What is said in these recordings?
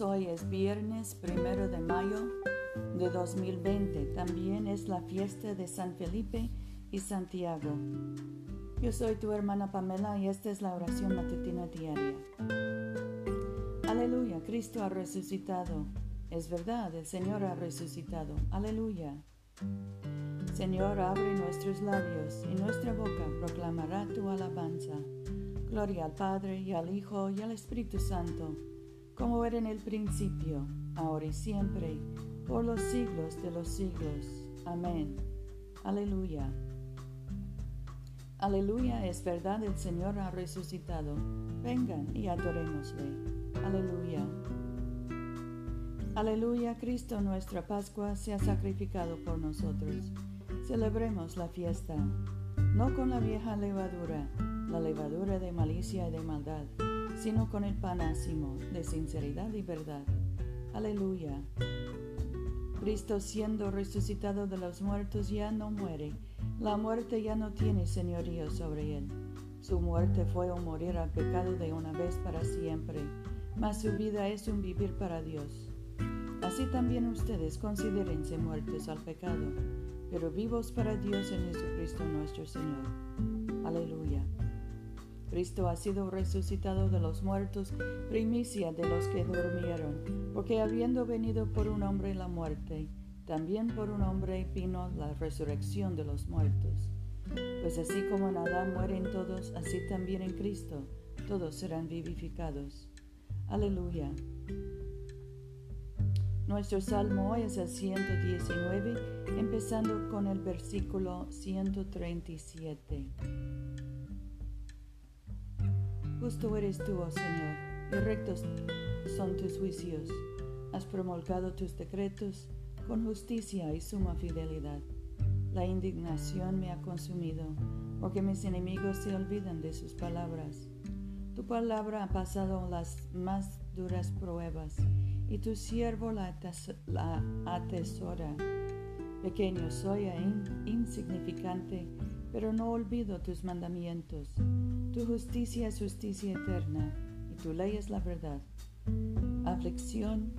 hoy es viernes primero de mayo de 2020. También es la fiesta de San Felipe y Santiago. Yo soy tu hermana Pamela y esta es la oración matutina diaria. Aleluya, Cristo ha resucitado. Es verdad, el Señor ha resucitado. Aleluya. Señor, abre nuestros labios y nuestra boca proclamará tu alabanza. Gloria al Padre y al Hijo y al Espíritu Santo como era en el principio, ahora y siempre, por los siglos de los siglos. Amén. Aleluya. Aleluya, es verdad, el Señor ha resucitado. Vengan y adorémosle. Aleluya. Aleluya, Cristo nuestra Pascua se ha sacrificado por nosotros. Celebremos la fiesta, no con la vieja levadura, la levadura de malicia y de maldad sino con el panásimo de sinceridad y verdad. Aleluya. Cristo siendo resucitado de los muertos ya no muere, la muerte ya no tiene señorío sobre él. Su muerte fue un morir al pecado de una vez para siempre, mas su vida es un vivir para Dios. Así también ustedes considérense muertos al pecado, pero vivos para Dios en Jesucristo nuestro Señor. Aleluya. Cristo ha sido resucitado de los muertos, primicia de los que durmieron, porque habiendo venido por un hombre la muerte, también por un hombre vino la resurrección de los muertos. Pues así como en Adán mueren todos, así también en Cristo todos serán vivificados. Aleluya. Nuestro salmo hoy es el 119, empezando con el versículo 137. Justo eres tú, oh Señor, y rectos son tus juicios. Has promulgado tus decretos con justicia y suma fidelidad. La indignación me ha consumido, porque mis enemigos se olvidan de sus palabras. Tu palabra ha pasado las más duras pruebas, y tu siervo la, atesora. Pequeño soy e insignificante, pero no olvido tus mandamientos. Tu justicia es justicia eterna y tu ley es la verdad. Aflicción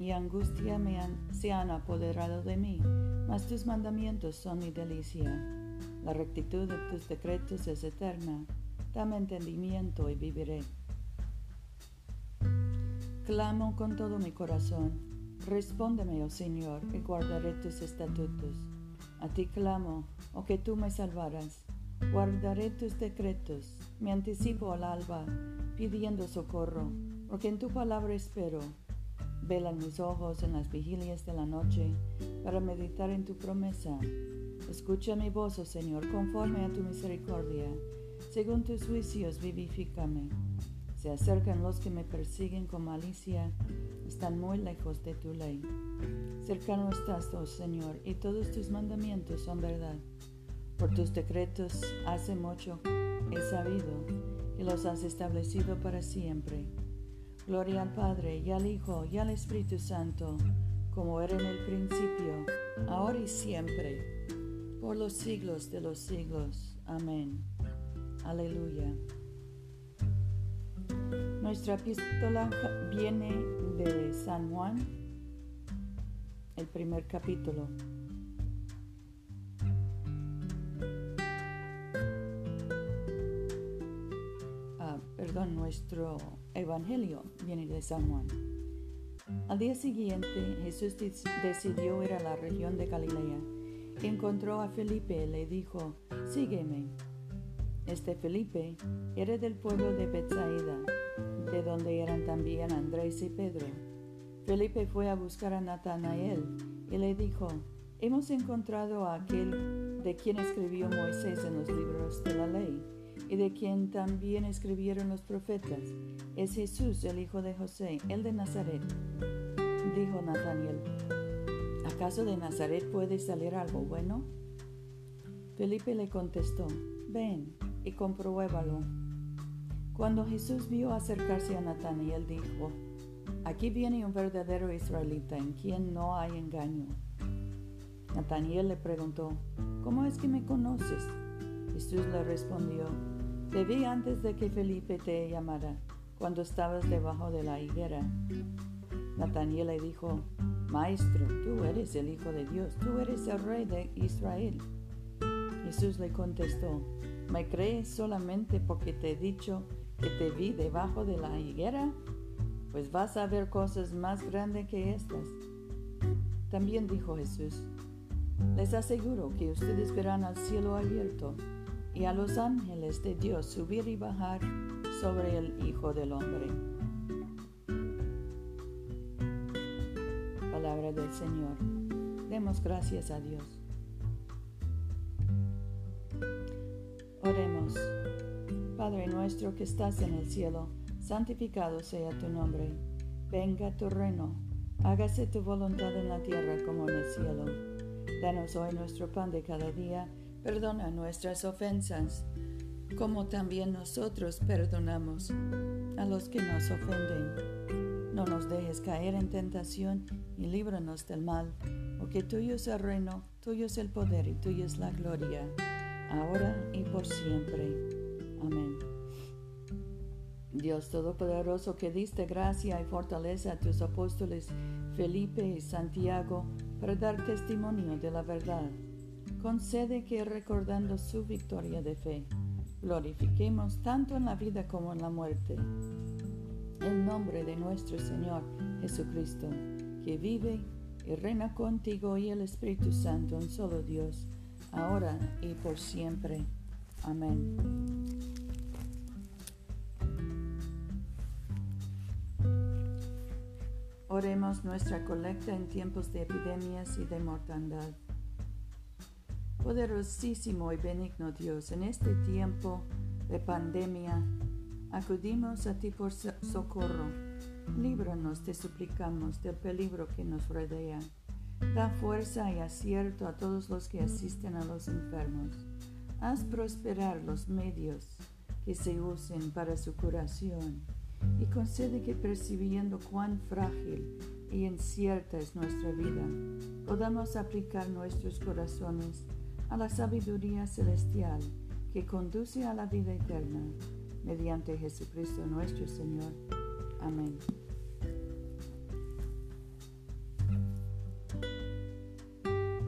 y angustia me han, se han apoderado de mí, mas tus mandamientos son mi delicia. La rectitud de tus decretos es eterna. Dame entendimiento y viviré. Clamo con todo mi corazón. Respóndeme, oh Señor, y guardaré tus estatutos. A ti clamo, oh que tú me salvaras. Guardaré tus decretos, me anticipo al alba, pidiendo socorro, porque en tu palabra espero. Velan mis ojos en las vigilias de la noche para meditar en tu promesa. Escucha mi voz, oh Señor, conforme a tu misericordia. Según tus juicios, vivifícame. Se acercan los que me persiguen con malicia, están muy lejos de tu ley. Cercano estás, oh Señor, y todos tus mandamientos son verdad. Por tus decretos hace mucho he sabido y los has establecido para siempre. Gloria al Padre y al Hijo y al Espíritu Santo, como era en el principio, ahora y siempre, por los siglos de los siglos. Amén. Aleluya. Nuestra epístola viene de San Juan, el primer capítulo. Nuestro Evangelio viene de San Juan. Al día siguiente Jesús decidió ir a la región de Galilea. Encontró a Felipe y le dijo, sígueme. Este Felipe era del pueblo de Bethsaida, de donde eran también Andrés y Pedro. Felipe fue a buscar a Natanael y le dijo, hemos encontrado a aquel de quien escribió Moisés en los libros de la ley y de quien también escribieron los profetas. Es Jesús, el hijo de José, el de Nazaret. Dijo Nataniel, ¿acaso de Nazaret puede salir algo bueno? Felipe le contestó, ven y compruébalo. Cuando Jesús vio acercarse a Nataniel, dijo, aquí viene un verdadero israelita en quien no hay engaño. Nataniel le preguntó, ¿cómo es que me conoces? Jesús le respondió, te vi antes de que Felipe te llamara. cuando estabas debajo de la higuera. Nataniel le dijo, Maestro, tú eres el Hijo de Dios, tú eres el Rey de Israel. Jesús le contestó, ¿me crees solamente porque te he dicho que te vi debajo de la higuera? Pues vas a ver cosas más grandes que estas. También dijo Jesús, les aseguro que ustedes verán al cielo abierto y a los ángeles de Dios subir y bajar sobre el Hijo del Hombre. Palabra del Señor. Demos gracias a Dios. Oremos. Padre nuestro que estás en el cielo, santificado sea tu nombre. Venga tu reino. Hágase tu voluntad en la tierra como en el cielo. Danos hoy nuestro pan de cada día Perdona nuestras ofensas, como también nosotros perdonamos a los que nos ofenden. No nos dejes caer en tentación y líbranos del mal, porque tuyo es el reino, tuyo es el poder y tuya es la gloria, ahora y por siempre. Amén. Dios Todopoderoso, que diste gracia y fortaleza a tus apóstoles Felipe y Santiago para dar testimonio de la verdad concede que recordando su victoria de fe, glorifiquemos tanto en la vida como en la muerte el nombre de nuestro Señor Jesucristo, que vive y reina contigo y el Espíritu Santo, un solo Dios, ahora y por siempre. Amén. Oremos nuestra colecta en tiempos de epidemias y de mortandad. Poderosísimo y benigno Dios, en este tiempo de pandemia, acudimos a ti por socorro. Líbranos, te suplicamos, del peligro que nos rodea. Da fuerza y acierto a todos los que asisten a los enfermos. Haz prosperar los medios que se usen para su curación y concede que percibiendo cuán frágil y incierta es nuestra vida, podamos aplicar nuestros corazones a la sabiduría celestial que conduce a la vida eterna, mediante Jesucristo nuestro Señor. Amén.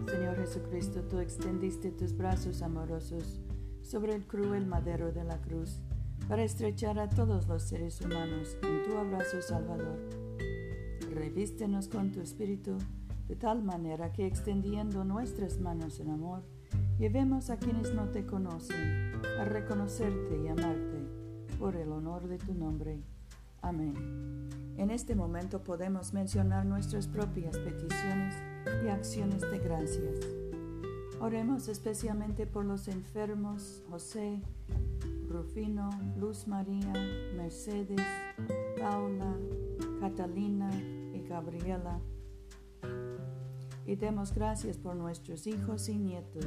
Señor Jesucristo, tú extendiste tus brazos amorosos sobre el cruel madero de la cruz para estrechar a todos los seres humanos en tu abrazo salvador. Revístenos con tu espíritu de tal manera que extendiendo nuestras manos en amor, Llevemos a quienes no te conocen a reconocerte y amarte por el honor de tu nombre. Amén. En este momento podemos mencionar nuestras propias peticiones y acciones de gracias. Oremos especialmente por los enfermos José, Rufino, Luz María, Mercedes, Paula, Catalina y Gabriela y demos gracias por nuestros hijos y nietos.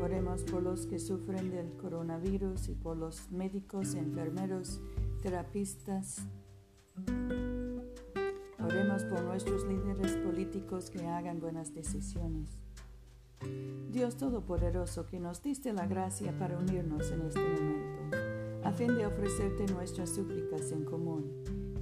Oremos por los que sufren del coronavirus y por los médicos, enfermeros, terapistas. Oremos por nuestros líderes políticos que hagan buenas decisiones. Dios Todopoderoso, que nos diste la gracia para unirnos en este momento, a fin de ofrecerte nuestras súplicas en común